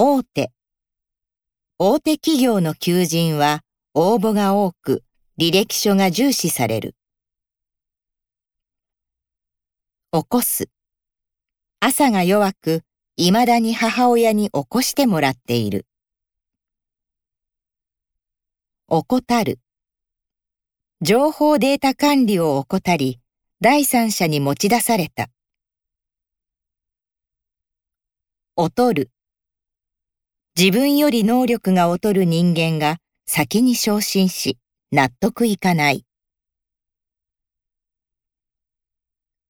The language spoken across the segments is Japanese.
大手。大手企業の求人は応募が多く履歴書が重視される。起こす。朝が弱く、未だに母親に起こしてもらっている。怠る。情報データ管理を怠り、第三者に持ち出された。劣る。自分より能力が劣る人間が先に昇進し、納得いかない。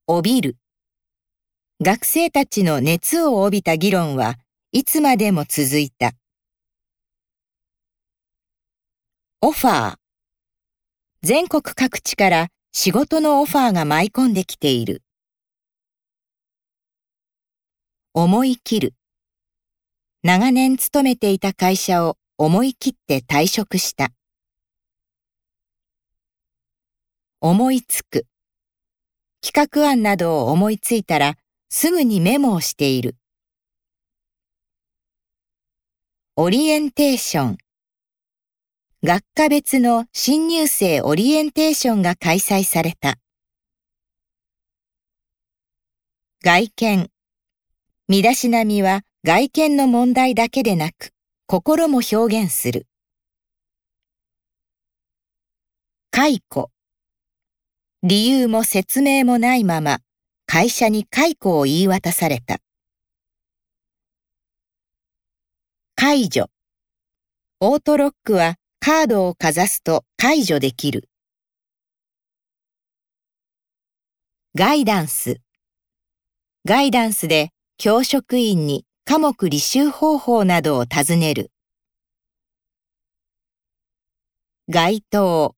帯びる。学生たちの熱を帯びた議論はいつまでも続いた。オファー。全国各地から仕事のオファーが舞い込んできている。思い切る。長年勤めていた会社を思い切って退職した。思いつく。企画案などを思いついたらすぐにメモをしている。オリエンテーション。学科別の新入生オリエンテーションが開催された。外見。身だしなみは外見の問題だけでなく、心も表現する。解雇。理由も説明もないまま、会社に解雇を言い渡された。解除。オートロックはカードをかざすと解除できる。ガイダンス。ガイダンスで教職員に科目履修方法などを尋ねる。該当。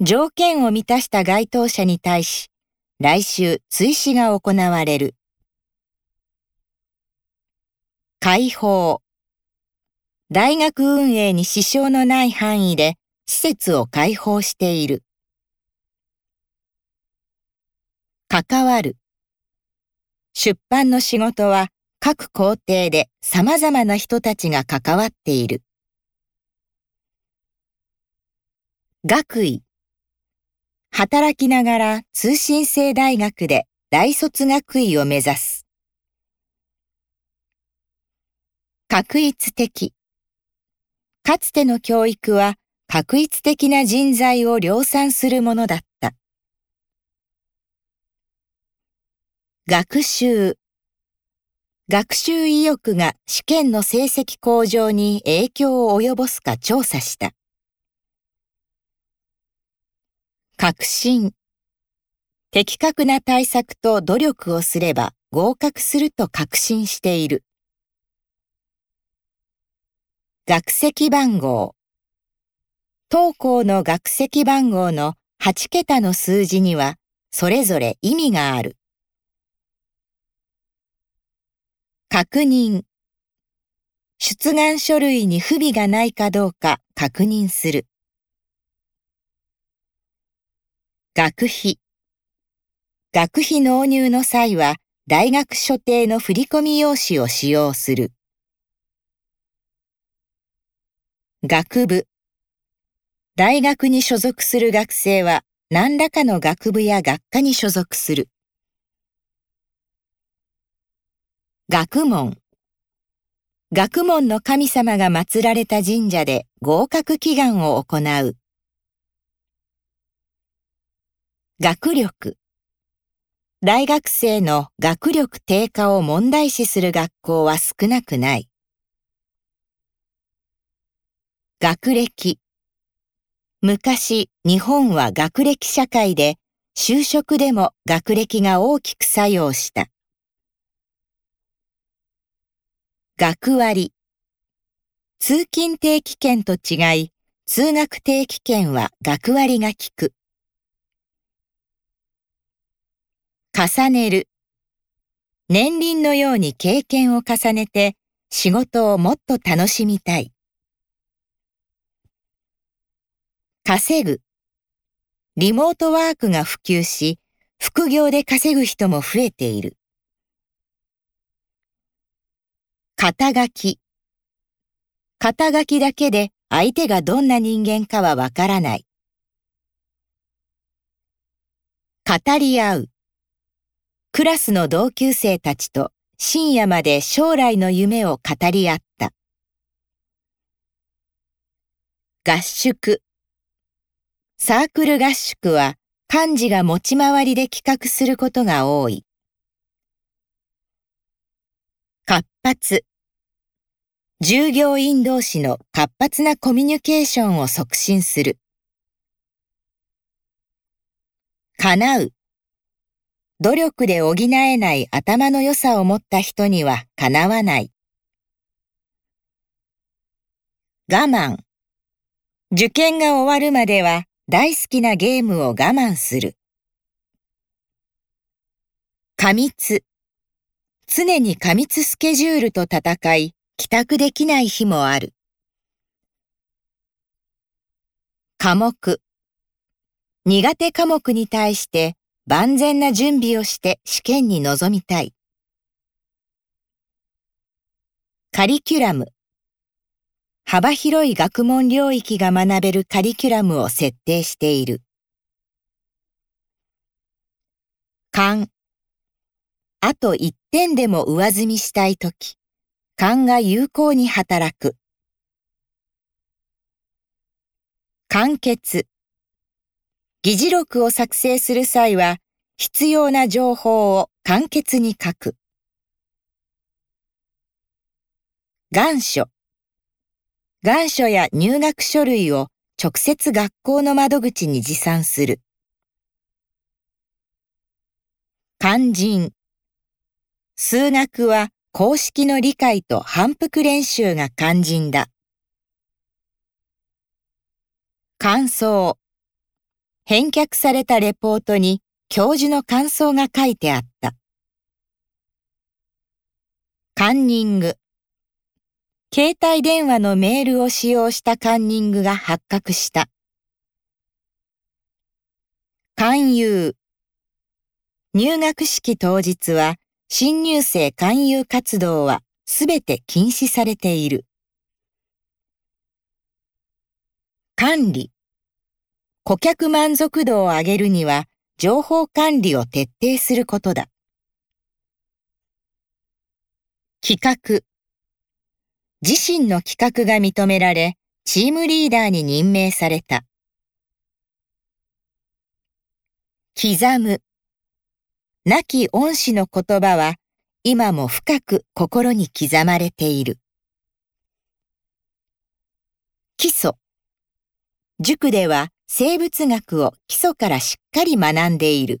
条件を満たした該当者に対し、来週追試が行われる。開放。大学運営に支障のない範囲で施設を開放している。関わる。出版の仕事は各工程で様々な人たちが関わっている。学位。働きながら通信制大学で大卒学位を目指す。確一的。かつての教育は確一的な人材を量産するものだった。学習。学習意欲が試験の成績向上に影響を及ぼすか調査した。確信。的確な対策と努力をすれば合格すると確信している。学籍番号。当校の学籍番号の8桁の数字にはそれぞれ意味がある。確認。出願書類に不備がないかどうか確認する。学費。学費納入の際は大学所定の振込用紙を使用する。学部。大学に所属する学生は何らかの学部や学科に所属する。学問。学問の神様が祀られた神社で合格祈願を行う。学力。大学生の学力低下を問題視する学校は少なくない。学歴昔、日本は学歴社会で、就職でも学歴が大きく作用した。学割通勤定期券と違い、通学定期券は学割が効く。重ねる。年輪のように経験を重ねて仕事をもっと楽しみたい。稼ぐ。リモートワークが普及し、副業で稼ぐ人も増えている。肩書き。肩書きだけで相手がどんな人間かはわからない。語り合う。クラスの同級生たちと深夜まで将来の夢を語り合った。合宿。サークル合宿は幹事が持ち回りで企画することが多い。活発。従業員同士の活発なコミュニケーションを促進する。叶う。努力で補えない頭の良さを持った人には叶わない。我慢。受験が終わるまでは大好きなゲームを我慢する。過密。常に過密スケジュールと戦い、帰宅できない日もある。科目。苦手科目に対して万全な準備をして試験に臨みたい。カリキュラム。幅広い学問領域が学べるカリキュラムを設定している。勘。あと一点でも上積みしたいとき、勘が有効に働く。完結。議事録を作成する際は、必要な情報を簡潔に書く。願書。願書や入学書類を直接学校の窓口に持参する。肝心。数学は公式の理解と反復練習が肝心だ。感想。返却されたレポートに教授の感想が書いてあった。カンニング。携帯電話のメールを使用したカンニングが発覚した。勧誘。入学式当日は新入生勧誘活動はすべて禁止されている。管理。顧客満足度を上げるには情報管理を徹底することだ。企画。自身の企画が認められ、チームリーダーに任命された。刻む。亡き恩師の言葉は、今も深く心に刻まれている。基礎。塾では生物学を基礎からしっかり学んでいる。